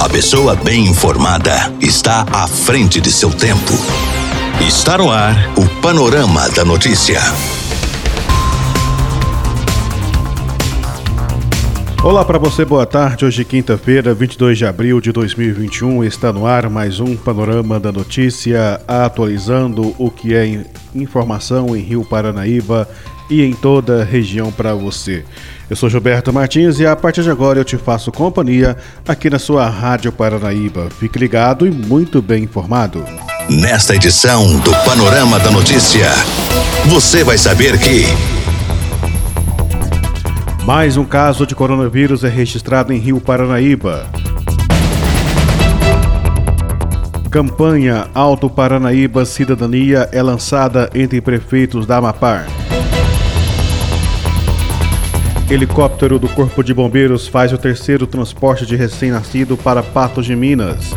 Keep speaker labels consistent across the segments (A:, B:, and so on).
A: A pessoa bem informada está à frente de seu tempo. Está no ar o Panorama da Notícia.
B: Olá para você, boa tarde. Hoje, quinta-feira, 22 de abril de 2021, está no ar mais um Panorama da Notícia, atualizando o que é informação em Rio Paranaíba e em toda a região para você. Eu sou Gilberto Martins e a partir de agora eu te faço companhia aqui na sua Rádio Paranaíba. Fique ligado e muito bem informado.
A: Nesta edição do Panorama da Notícia, você vai saber que.
B: Mais um caso de coronavírus é registrado em Rio Paranaíba. Campanha Alto Paranaíba Cidadania é lançada entre prefeitos da Amapar. Helicóptero do Corpo de Bombeiros faz o terceiro transporte de recém-nascido para Patos de Minas.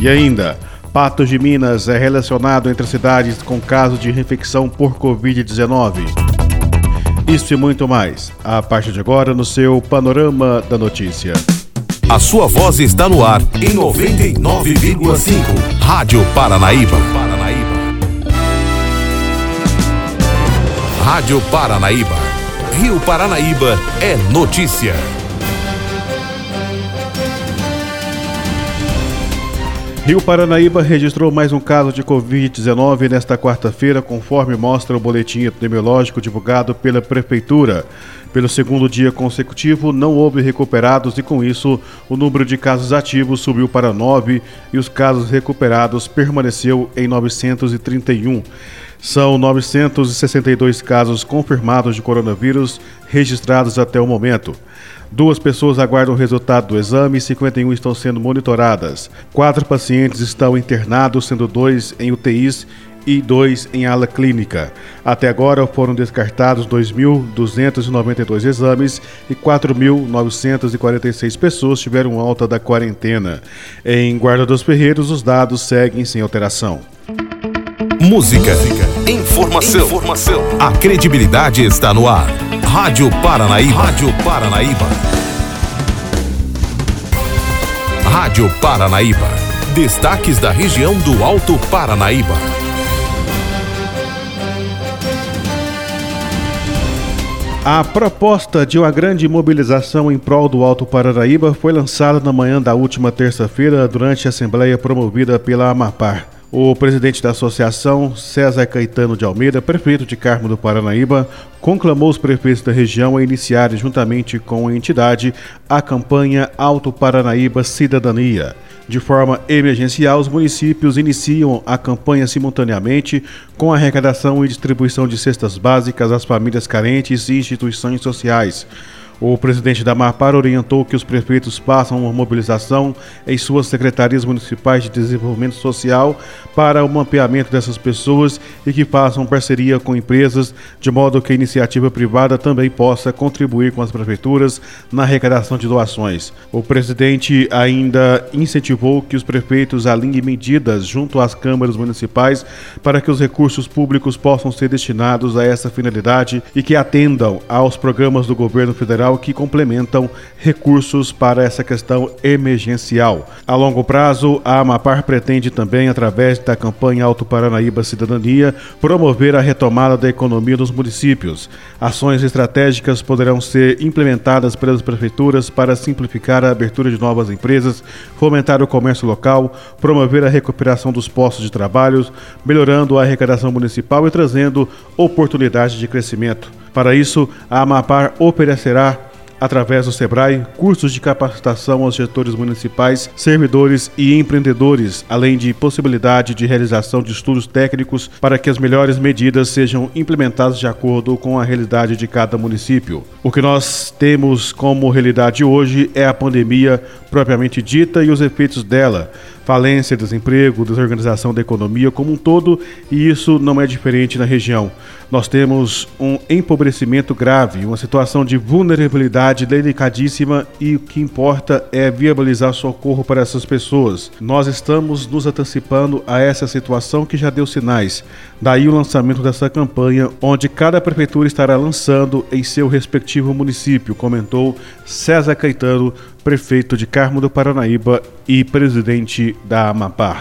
B: E ainda, Patos de Minas é relacionado entre cidades com casos de reinfecção por Covid-19. Isso e muito mais, a partir de agora no seu Panorama da Notícia.
A: A sua voz está no ar em 99,5. Rádio Paranaíba. Rádio Paranaíba. Rio Paranaíba é notícia.
B: Rio Paranaíba registrou mais um caso de Covid-19 nesta quarta-feira, conforme mostra o boletim epidemiológico divulgado pela Prefeitura. Pelo segundo dia consecutivo, não houve recuperados e, com isso, o número de casos ativos subiu para 9 e os casos recuperados permaneceu em 931. São 962 casos confirmados de coronavírus registrados até o momento. Duas pessoas aguardam o resultado do exame e 51 estão sendo monitoradas. Quatro pacientes estão internados, sendo dois em UTIs e dois em ala clínica. Até agora foram descartados 2.292 exames e 4.946 pessoas tiveram alta da quarentena. Em Guarda dos Ferreiros, os dados seguem sem alteração.
A: Música, informação, informação. A credibilidade está no ar. Rádio Paranaíba. Rádio Paranaíba. Rádio Paranaíba. Destaques da região do Alto Paranaíba.
B: A proposta de uma grande mobilização em prol do Alto Paranaíba foi lançada na manhã da última terça-feira durante a assembleia promovida pela Amapar. O presidente da associação, César Caetano de Almeida, prefeito de Carmo do Paranaíba, conclamou os prefeitos da região a iniciarem, juntamente com a entidade, a campanha Alto Paranaíba Cidadania. De forma emergencial, os municípios iniciam a campanha simultaneamente com a arrecadação e distribuição de cestas básicas às famílias carentes e instituições sociais. O presidente da Mapar orientou que os prefeitos façam uma mobilização em suas secretarias municipais de desenvolvimento social para o mapeamento dessas pessoas e que façam parceria com empresas, de modo que a iniciativa privada também possa contribuir com as prefeituras na arrecadação de doações. O presidente ainda incentivou que os prefeitos alinhem medidas junto às câmaras municipais para que os recursos públicos possam ser destinados a essa finalidade e que atendam aos programas do governo federal Federal que complementam recursos para essa questão emergencial. A longo prazo, a Amapar pretende também, através da campanha Alto Paranaíba Cidadania, promover a retomada da economia dos municípios. Ações estratégicas poderão ser implementadas pelas prefeituras para simplificar a abertura de novas empresas, fomentar o comércio local, promover a recuperação dos postos de trabalho, melhorando a arrecadação municipal e trazendo oportunidades de crescimento. Para isso, a Amapar oferecerá através do SEBRAE, cursos de capacitação aos gestores municipais, servidores e empreendedores, além de possibilidade de realização de estudos técnicos para que as melhores medidas sejam implementadas de acordo com a realidade de cada município. O que nós temos como realidade hoje é a pandemia propriamente dita e os efeitos dela falência, desemprego, desorganização da economia como um todo, e isso não é diferente na região. Nós temos um empobrecimento grave, uma situação de vulnerabilidade delicadíssima e o que importa é viabilizar socorro para essas pessoas. Nós estamos nos antecipando a essa situação que já deu sinais. Daí o lançamento dessa campanha, onde cada prefeitura estará lançando em seu respectivo município, comentou César Caetano prefeito de Carmo do Paranaíba e presidente da Amapá.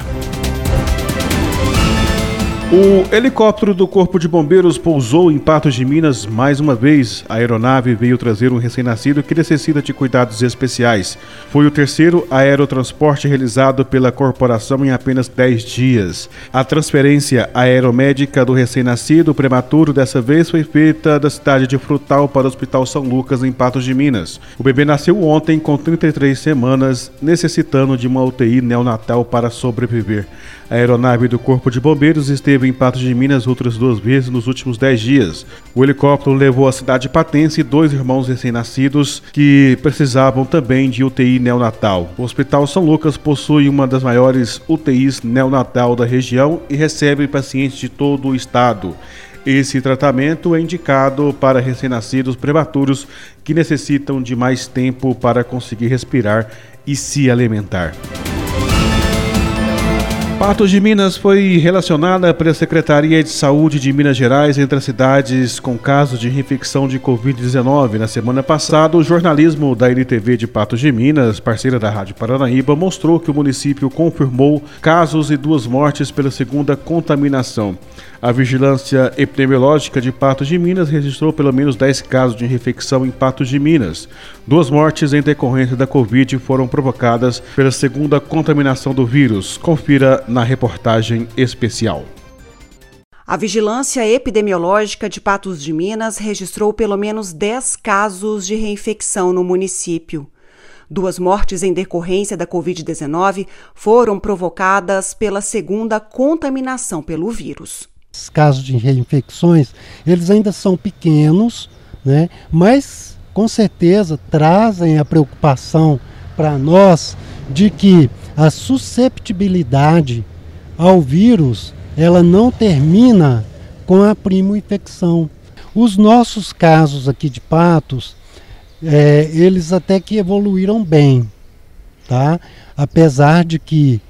B: O helicóptero do Corpo de Bombeiros pousou em Patos de Minas mais uma vez. A aeronave veio trazer um recém-nascido que necessita de cuidados especiais. Foi o terceiro aerotransporte realizado pela corporação em apenas 10 dias. A transferência aeromédica do recém-nascido prematuro dessa vez foi feita da cidade de Frutal para o Hospital São Lucas, em Patos de Minas. O bebê nasceu ontem com 33 semanas, necessitando de uma UTI neonatal para sobreviver. A aeronave do Corpo de Bombeiros esteve em Patos de Minas outras duas vezes nos últimos dez dias. O helicóptero levou à cidade patense dois irmãos recém-nascidos que precisavam também de UTI neonatal. O Hospital São Lucas possui uma das maiores UTIs neonatal da região e recebe pacientes de todo o estado. Esse tratamento é indicado para recém-nascidos prematuros que necessitam de mais tempo para conseguir respirar e se alimentar. Patos de Minas foi relacionada pela Secretaria de Saúde de Minas Gerais entre as cidades com casos de reinfecção de Covid-19. Na semana passada, o jornalismo da NTV de Patos de Minas, parceira da Rádio Paranaíba, mostrou que o município confirmou casos e duas mortes pela segunda contaminação. A Vigilância Epidemiológica de Patos de Minas registrou pelo menos 10 casos de infecção em Patos de Minas. Duas mortes em decorrência da Covid foram provocadas pela segunda contaminação do vírus. Confira na reportagem especial.
C: A Vigilância Epidemiológica de Patos de Minas registrou pelo menos 10 casos de reinfecção no município. Duas mortes em decorrência da Covid-19 foram provocadas pela segunda contaminação pelo vírus
D: casos de reinfecções, eles ainda são pequenos, né? mas com certeza trazem a preocupação para nós de que a susceptibilidade ao vírus ela não termina com a primo-infecção. Os nossos casos aqui de patos, é, eles até que evoluíram bem, tá? Apesar de que,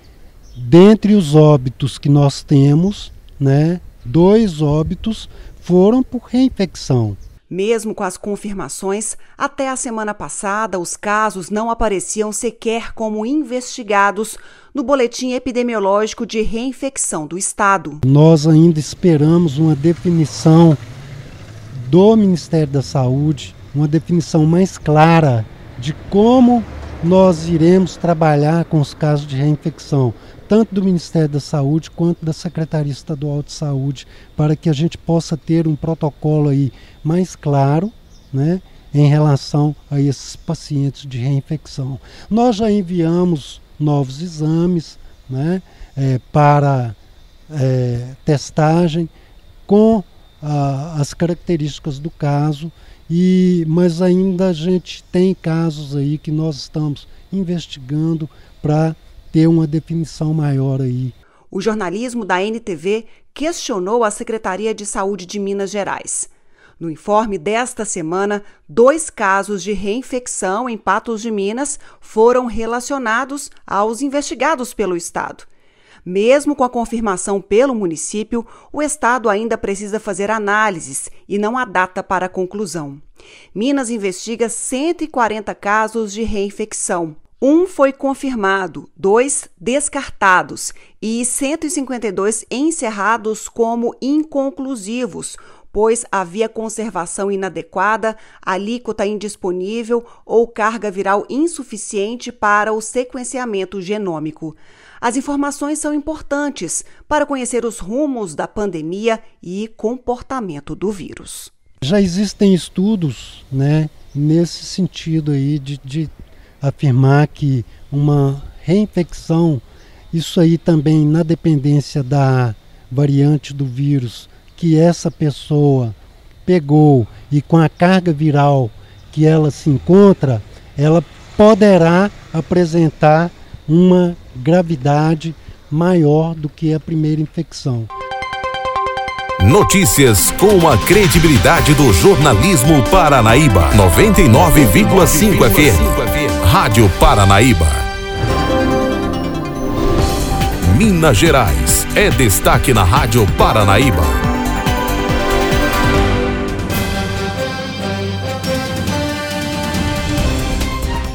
D: dentre os óbitos que nós temos, né, dois óbitos foram por reinfecção.
C: Mesmo com as confirmações, até a semana passada os casos não apareciam sequer como investigados no boletim epidemiológico de reinfecção do Estado.
D: Nós ainda esperamos uma definição do Ministério da Saúde, uma definição mais clara de como nós iremos trabalhar com os casos de reinfecção tanto do Ministério da Saúde quanto da Secretaria Estadual de Saúde, para que a gente possa ter um protocolo aí mais claro, né, em relação a esses pacientes de reinfecção. Nós já enviamos novos exames, né, é, para é, testagem com a, as características do caso e mas ainda a gente tem casos aí que nós estamos investigando para ter uma definição maior aí.
C: O jornalismo da NTV questionou a Secretaria de Saúde de Minas Gerais. No informe desta semana, dois casos de reinfecção em Patos de Minas foram relacionados aos investigados pelo Estado. Mesmo com a confirmação pelo município, o Estado ainda precisa fazer análises e não há data para conclusão. Minas investiga 140 casos de reinfecção. Um foi confirmado, dois descartados e 152 encerrados como inconclusivos, pois havia conservação inadequada, alíquota indisponível ou carga viral insuficiente para o sequenciamento genômico. As informações são importantes para conhecer os rumos da pandemia e comportamento do vírus.
D: Já existem estudos né, nesse sentido aí de, de afirmar que uma reinfecção, isso aí também na dependência da variante do vírus que essa pessoa pegou e com a carga viral que ela se encontra, ela poderá apresentar uma gravidade maior do que a primeira infecção.
A: Notícias com a credibilidade do jornalismo Paranaíba. 99,5 FM. Rádio Paranaíba. Minas Gerais é destaque na Rádio Paranaíba.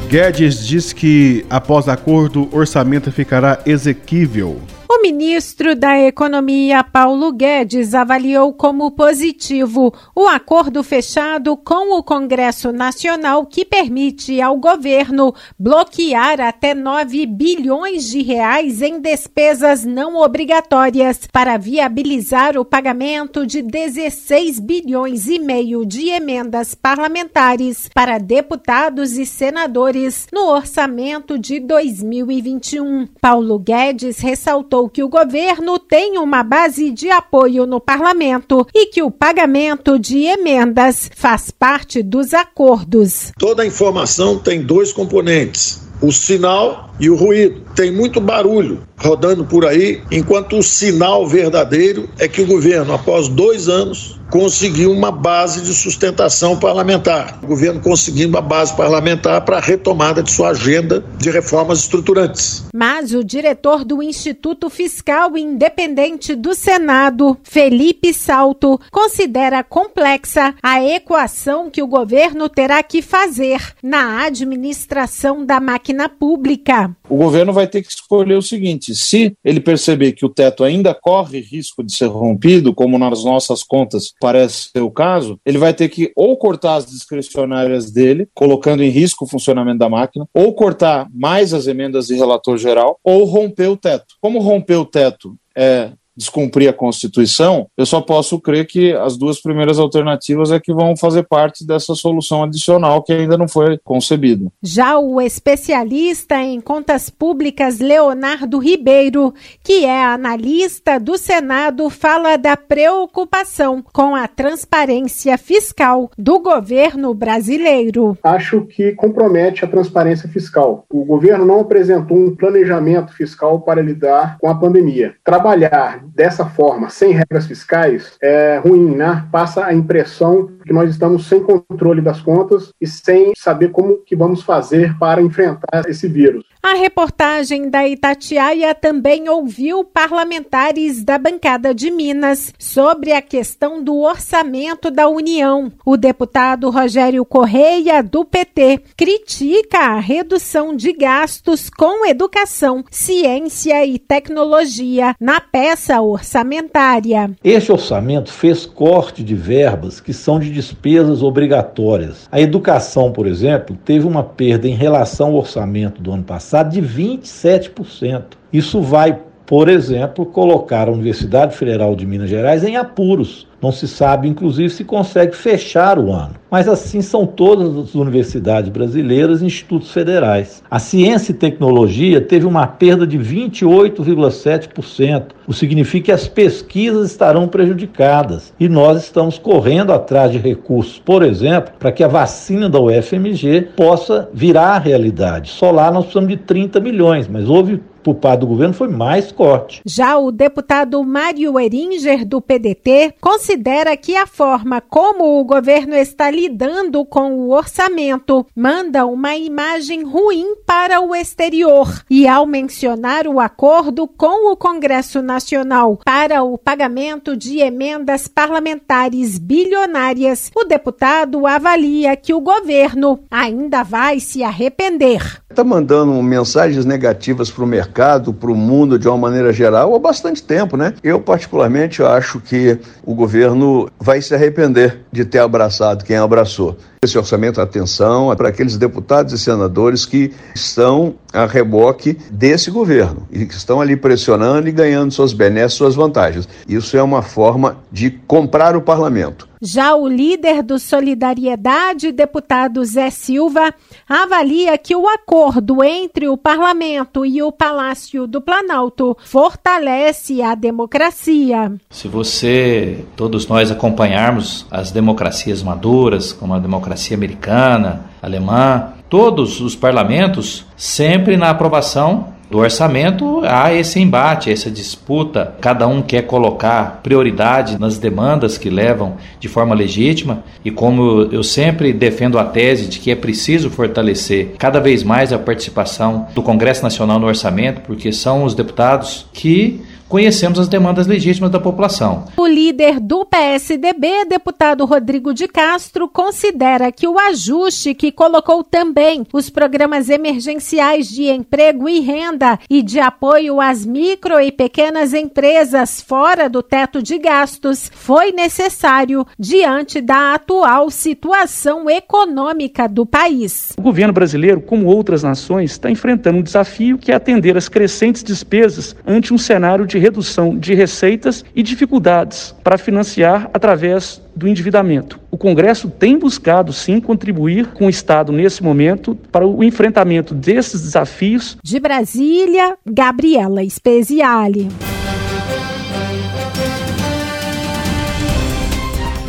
B: Guedes diz que, após acordo, orçamento ficará exequível.
E: O ministro da Economia, Paulo Guedes, avaliou como positivo o acordo fechado com o Congresso Nacional que permite ao governo bloquear até 9 bilhões de reais em despesas não obrigatórias para viabilizar o pagamento de 16 bilhões e meio de emendas parlamentares para deputados e senadores no orçamento de 2021. Paulo Guedes ressaltou que o governo tem uma base de apoio no parlamento e que o pagamento de emendas faz parte dos acordos.
F: Toda informação tem dois componentes: o sinal e o ruído. Tem muito barulho rodando por aí, enquanto o sinal verdadeiro é que o governo, após dois anos, conseguiu uma base de sustentação parlamentar. O governo conseguiu uma base parlamentar para a retomada de sua agenda de reformas estruturantes.
E: Mas o diretor do Instituto Fiscal Independente do Senado, Felipe Salto, considera complexa a equação que o governo terá que fazer na administração da máquina pública.
G: O governo vai ter que escolher o seguinte: se ele perceber que o teto ainda corre risco de ser rompido, como nas nossas contas parece ser o caso, ele vai ter que ou cortar as discricionárias dele, colocando em risco o funcionamento da máquina, ou cortar mais as emendas de relator geral, ou romper o teto. Como romper o teto é descumprir a Constituição, eu só posso crer que as duas primeiras alternativas é que vão fazer parte dessa solução adicional que ainda não foi concebida.
E: Já o especialista em contas públicas Leonardo Ribeiro, que é analista do Senado, fala da preocupação com a transparência fiscal do governo brasileiro.
H: Acho que compromete a transparência fiscal. O governo não apresentou um planejamento fiscal para lidar com a pandemia. Trabalhar dessa forma, sem regras fiscais, é ruim, né? Passa a impressão que nós estamos sem controle das contas e sem saber como que vamos fazer para enfrentar esse vírus.
E: A reportagem da Itatiaia também ouviu parlamentares da bancada de Minas sobre a questão do orçamento da União. O deputado Rogério Correia, do PT, critica a redução de gastos com educação, ciência e tecnologia na peça orçamentária.
I: Este orçamento fez corte de verbas que são de despesas obrigatórias. A educação, por exemplo, teve uma perda em relação ao orçamento do ano passado de 27%. Isso vai, por exemplo, colocar a Universidade Federal de Minas Gerais em apuros não se sabe, inclusive, se consegue fechar o ano. Mas assim são todas as universidades brasileiras e institutos federais. A ciência e tecnologia teve uma perda de 28,7%, o que significa que as pesquisas estarão prejudicadas. E nós estamos correndo atrás de recursos, por exemplo, para que a vacina da UFMG possa virar realidade. Só lá nós precisamos de 30 milhões, mas houve por parte do governo foi mais corte.
E: Já o deputado Mário Eringer, do PDT, considera que a forma como o governo está lidando com o orçamento manda uma imagem ruim para o exterior. E ao mencionar o acordo com o Congresso Nacional para o pagamento de emendas parlamentares bilionárias, o deputado avalia que o governo ainda vai se arrepender.
J: Está mandando mensagens negativas para o mercado, para o mundo de uma maneira geral há bastante tempo, né? Eu, particularmente, acho que o governo vai se arrepender de ter abraçado quem abraçou. Esse orçamento, atenção, é para aqueles deputados e senadores que estão a reboque desse governo e que estão ali pressionando e ganhando suas benesses, suas vantagens. Isso é uma forma de comprar o parlamento.
E: Já o líder do Solidariedade, deputado Zé Silva, avalia que o acordo entre o parlamento e o Palácio do Planalto fortalece a democracia.
K: Se você, todos nós, acompanharmos as democracias maduras, como a democracia americana, alemã, todos os parlamentos, sempre na aprovação do orçamento há esse embate, essa disputa. Cada um quer colocar prioridade nas demandas que levam de forma legítima, e como eu sempre defendo a tese de que é preciso fortalecer cada vez mais a participação do Congresso Nacional no orçamento, porque são os deputados que conhecemos as demandas legítimas da população.
E: O líder do PSDB, deputado Rodrigo de Castro, considera que o ajuste que colocou também os programas emergenciais de emprego e renda e de apoio às micro e pequenas empresas fora do teto de gastos foi necessário diante da atual situação econômica do país.
L: O governo brasileiro, como outras nações, está enfrentando um desafio que é atender às crescentes despesas ante um cenário de redução de receitas e dificuldades para financiar através do endividamento. O Congresso tem buscado, sim, contribuir com o Estado nesse momento para o enfrentamento desses desafios.
E: De Brasília, Gabriela Speziale.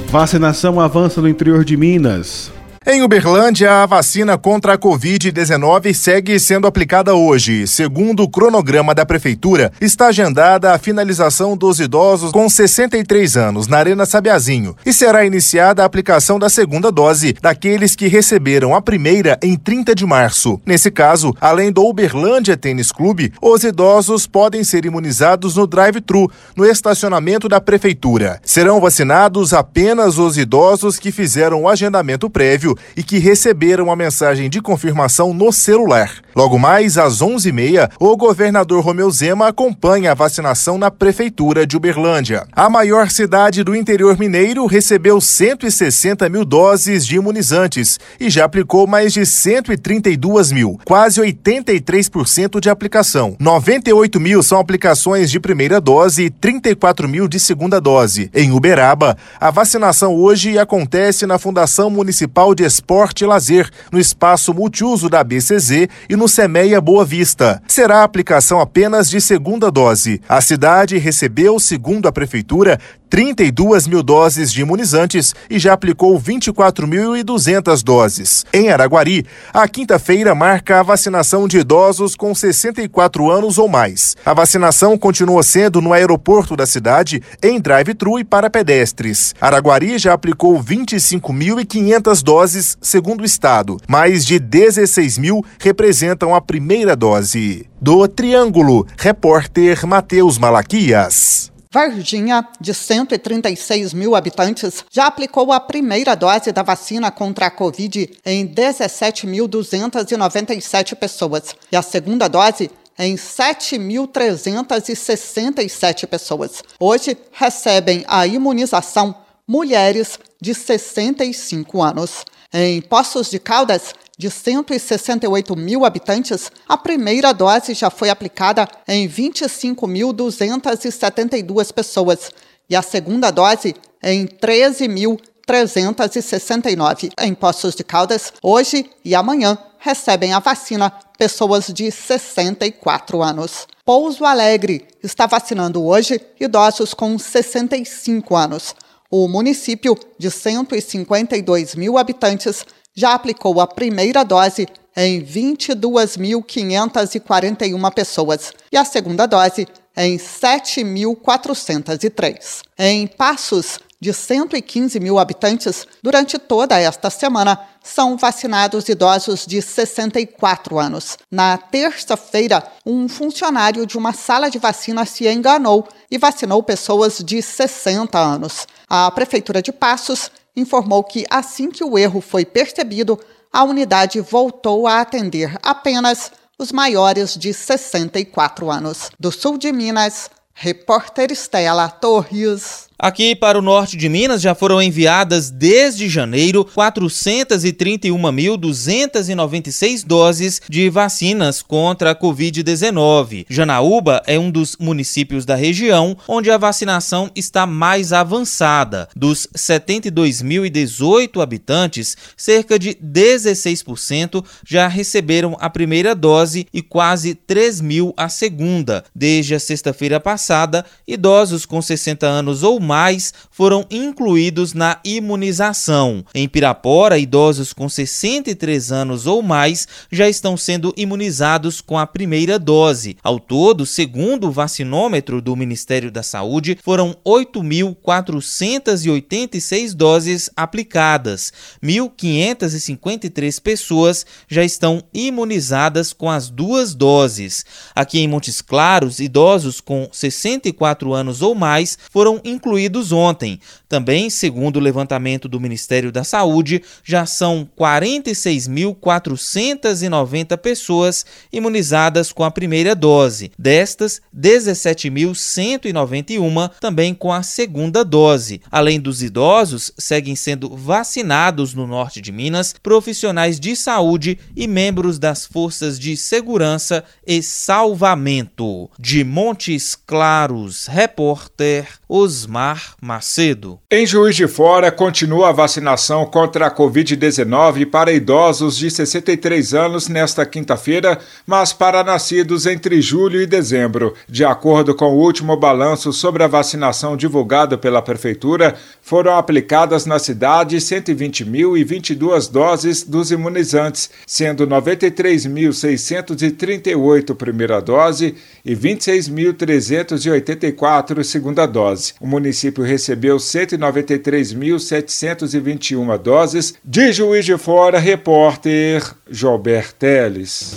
B: Vacinação avança no interior de Minas.
M: Em Uberlândia, a vacina contra a Covid-19 segue sendo aplicada hoje. Segundo o cronograma da Prefeitura, está agendada a finalização dos idosos com 63 anos na Arena Sabiazinho e será iniciada a aplicação da segunda dose daqueles que receberam a primeira em 30 de março. Nesse caso, além do Uberlândia Tênis Clube, os idosos podem ser imunizados no drive-thru, no estacionamento da Prefeitura. Serão vacinados apenas os idosos que fizeram o agendamento prévio e que receberam a mensagem de confirmação no celular. Logo mais, às 11h30, o governador Romeu Zema acompanha a vacinação na Prefeitura de Uberlândia. A maior cidade do interior mineiro recebeu 160 mil doses de imunizantes e já aplicou mais de 132 mil, quase 83% de aplicação. 98 mil são aplicações de primeira dose e 34 mil de segunda dose. Em Uberaba, a vacinação hoje acontece na Fundação Municipal de Esporte e Lazer, no espaço multiuso da BCZ e no Semeia Boa Vista. Será aplicação apenas de segunda dose. A cidade recebeu, segundo a Prefeitura, 32 mil doses de imunizantes e já aplicou 24.200 doses. Em Araguari, a quinta-feira marca a vacinação de idosos com 64 anos ou mais. A vacinação continua sendo no aeroporto da cidade, em drive-thru e para pedestres. Araguari já aplicou 25.500 doses, segundo o estado. Mais de 16 mil representam a primeira dose. Do Triângulo, repórter Matheus Malaquias.
N: Varginha, de 136 mil habitantes, já aplicou a primeira dose da vacina contra a Covid em 17.297 pessoas e a segunda dose em 7.367 pessoas. Hoje recebem a imunização mulheres de 65 anos. Em Poços de Caldas, de 168 mil habitantes, a primeira dose já foi aplicada em 25.272 pessoas e a segunda dose em 13.369. Em Poços de Caldas, hoje e amanhã recebem a vacina pessoas de 64 anos. Pouso Alegre está vacinando hoje idosos com 65 anos. O município, de 152 mil habitantes, já aplicou a primeira dose em 22.541 pessoas e a segunda dose em 7.403. Em Passos, de 115 mil habitantes, durante toda esta semana, são vacinados idosos de 64 anos. Na terça-feira, um funcionário de uma sala de vacina se enganou e vacinou pessoas de 60 anos. A Prefeitura de Passos informou que, assim que o erro foi percebido, a unidade voltou a atender apenas os maiores de 64 anos. Do sul de Minas, repórter Estela Torres.
O: Aqui para o norte de Minas já foram enviadas desde janeiro 431.296 doses de vacinas contra a Covid-19. Janaúba é um dos municípios da região onde a vacinação está mais avançada. Dos 72.018 habitantes, cerca de 16% já receberam a primeira dose e quase 3 mil a segunda. Desde a sexta-feira passada, idosos com 60 anos ou mais foram incluídos na imunização. Em Pirapora, idosos com 63 anos ou mais já estão sendo imunizados com a primeira dose. Ao todo, segundo o vacinômetro do Ministério da Saúde, foram 8.486 doses aplicadas. 1.553 pessoas já estão imunizadas com as duas doses. Aqui em Montes Claros, idosos com 64 anos ou mais foram incluídos ontem. Também, segundo o levantamento do Ministério da Saúde, já são 46.490 pessoas imunizadas com a primeira dose. Destas, 17.191 também com a segunda dose. Além dos idosos, seguem sendo vacinados no norte de Minas profissionais de saúde e membros das forças de segurança e salvamento. De Montes Claros, repórter Osmar Macedo.
P: Em Juiz de Fora, continua a vacinação contra a Covid-19 para idosos de 63 anos nesta quinta-feira, mas para nascidos entre julho e dezembro. De acordo com o último balanço sobre a vacinação divulgado pela Prefeitura, foram aplicadas na cidade 120.022 doses dos imunizantes, sendo 93.638 primeira dose e 26.384 segunda dose. O município recebeu 193.721 doses. De Juiz de Fora, repórter Jober Teles.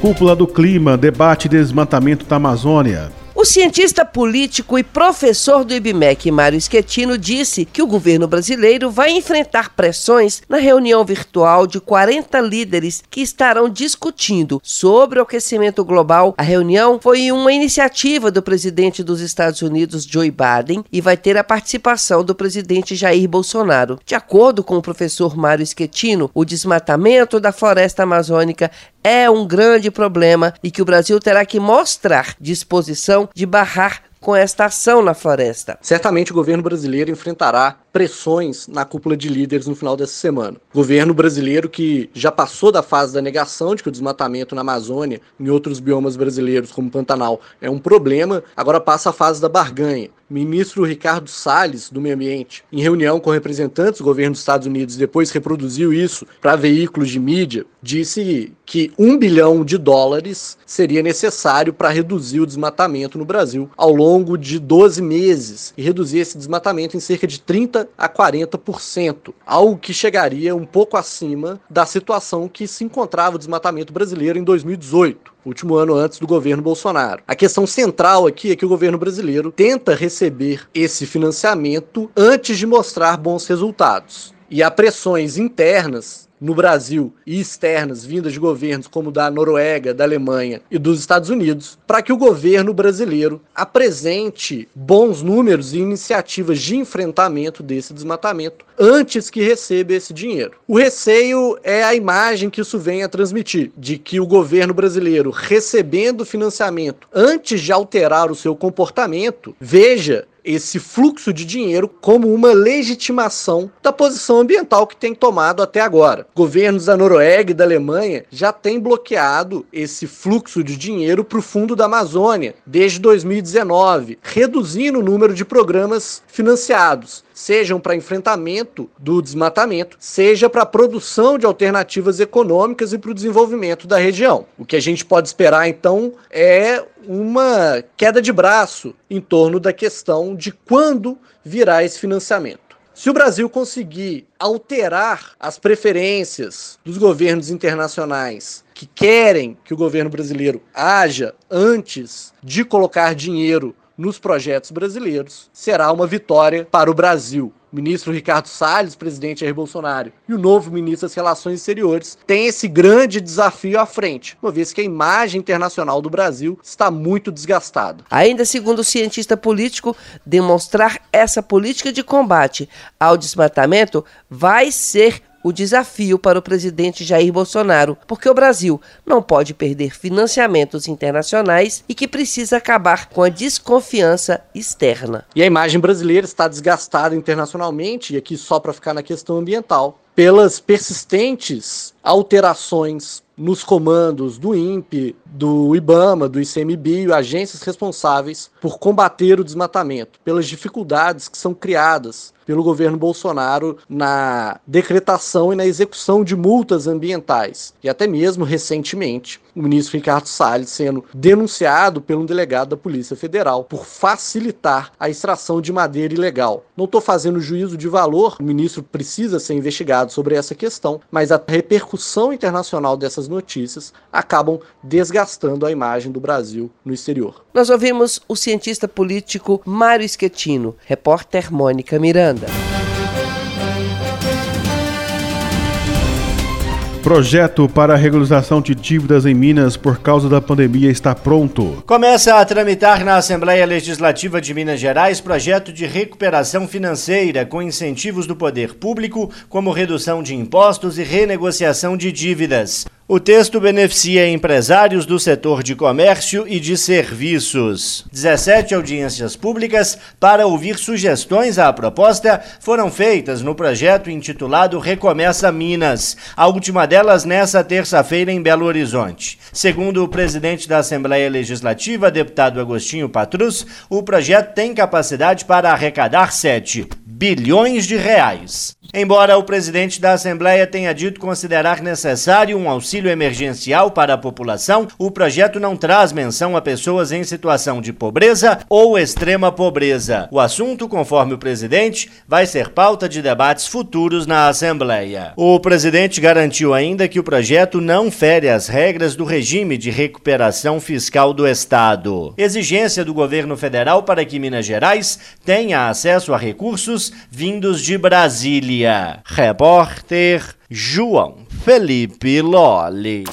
B: Cúpula do Clima debate desmatamento da Amazônia.
Q: O cientista político e professor do IBMEC, Mário Schettino, disse que o governo brasileiro vai enfrentar pressões na reunião virtual de 40 líderes que estarão discutindo sobre o aquecimento global. A reunião foi uma iniciativa do presidente dos Estados Unidos, Joe Biden, e vai ter a participação do presidente Jair Bolsonaro. De acordo com o professor Mário Schettino, o desmatamento da floresta amazônica é um grande problema e que o Brasil terá que mostrar disposição de barrar com esta ação na floresta.
R: Certamente o governo brasileiro enfrentará pressões na cúpula de líderes no final dessa semana. Governo brasileiro que já passou da fase da negação de que o desmatamento na Amazônia, em outros biomas brasileiros, como Pantanal, é um problema, agora passa a fase da barganha ministro Ricardo Salles, do Meio Ambiente, em reunião com representantes do governo dos Estados Unidos, depois reproduziu isso para veículos de mídia, disse que um bilhão de dólares seria necessário para reduzir o desmatamento no Brasil ao longo de 12 meses e reduzir esse desmatamento em cerca de 30 a 40%, algo que chegaria um pouco acima da situação que se encontrava o desmatamento brasileiro em 2018 último ano antes do governo Bolsonaro. A questão central aqui é que o governo brasileiro tenta receber esse financiamento antes de mostrar bons resultados. E há pressões internas no Brasil e externas vindas de governos como da Noruega, da Alemanha e dos Estados Unidos, para que o governo brasileiro apresente bons números e iniciativas de enfrentamento desse desmatamento antes que receba esse dinheiro. O receio é a imagem que isso vem a transmitir, de que o governo brasileiro, recebendo financiamento antes de alterar o seu comportamento, veja esse fluxo de dinheiro como uma legitimação da posição ambiental que tem tomado até agora. Governos da Noruega e da Alemanha já têm bloqueado esse fluxo de dinheiro para o fundo da Amazônia desde 2019, reduzindo o número de programas financiados sejam para enfrentamento do desmatamento, seja para a produção de alternativas econômicas e para o desenvolvimento da região. O que a gente pode esperar então é uma queda de braço em torno da questão de quando virá esse financiamento. Se o Brasil conseguir alterar as preferências dos governos internacionais que querem que o governo brasileiro haja antes de colocar dinheiro nos projetos brasileiros, será uma vitória para o Brasil. O ministro Ricardo Salles, presidente Jair Bolsonaro, e o novo ministro das Relações Exteriores têm esse grande desafio à frente, uma vez que a imagem internacional do Brasil está muito desgastada.
Q: Ainda segundo o cientista político, demonstrar essa política de combate ao desmatamento vai ser o desafio para o presidente Jair Bolsonaro, porque o Brasil não pode perder financiamentos internacionais e que precisa acabar com a desconfiança externa.
R: E a imagem brasileira está desgastada internacionalmente, e aqui só para ficar na questão ambiental, pelas persistentes alterações nos comandos do INPE, do IBAMA, do ICMBio, agências responsáveis por combater o desmatamento, pelas dificuldades que são criadas pelo governo Bolsonaro na decretação e na execução de multas ambientais. E até mesmo recentemente, o ministro Ricardo Salles sendo denunciado pelo delegado da Polícia Federal por facilitar a extração de madeira ilegal. Não estou fazendo juízo de valor, o ministro precisa ser investigado sobre essa questão, mas a repercussão internacional dessas notícias acabam desgastando a imagem do Brasil no exterior.
Q: Nós ouvimos o cientista político Mário Schettino, repórter Mônica Miranda.
B: Projeto para a regularização de dívidas em Minas por causa da pandemia está pronto.
S: Começa a tramitar na Assembleia Legislativa de Minas Gerais projeto de recuperação financeira com incentivos do poder público, como redução de impostos e renegociação de dívidas. O texto beneficia empresários do setor de comércio e de serviços. 17 audiências públicas para ouvir sugestões à proposta foram feitas no projeto intitulado Recomeça Minas, a última delas nessa terça-feira em Belo Horizonte. Segundo o presidente da Assembleia Legislativa, deputado Agostinho Patrus, o projeto tem capacidade para arrecadar 7 bilhões de reais. Embora o presidente da Assembleia tenha dito considerar necessário um auxílio emergencial para a população, o projeto não traz menção a pessoas em situação de pobreza ou extrema pobreza. O assunto, conforme o presidente, vai ser pauta de debates futuros na Assembleia. O presidente garantiu ainda que o projeto não fere as regras do regime de recuperação fiscal do Estado. Exigência do governo federal para que Minas Gerais tenha acesso a recursos vindos de Brasília. Repórter João Felipe Lolli.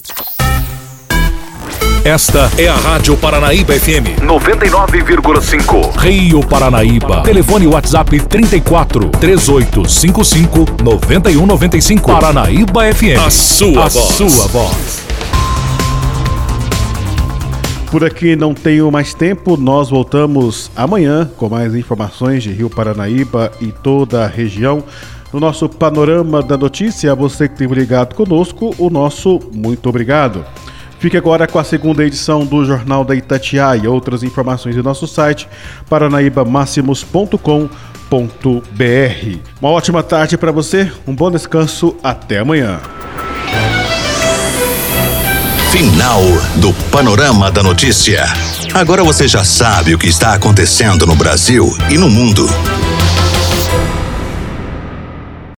A: Esta é a Rádio Paranaíba FM 99,5. Rio Paranaíba. Telefone WhatsApp 34 3855 9195. Paranaíba FM. A sua a voz. Sua voz.
B: Por aqui não tenho mais tempo, nós voltamos amanhã com mais informações de Rio Paranaíba e toda a região. No nosso panorama da notícia, você que esteve ligado conosco, o nosso muito obrigado. Fique agora com a segunda edição do Jornal da Itatiaia e outras informações em nosso site paranaibamáximos.com.br. Uma ótima tarde para você, um bom descanso, até amanhã.
A: Final do Panorama da Notícia. Agora você já sabe o que está acontecendo no Brasil e no mundo.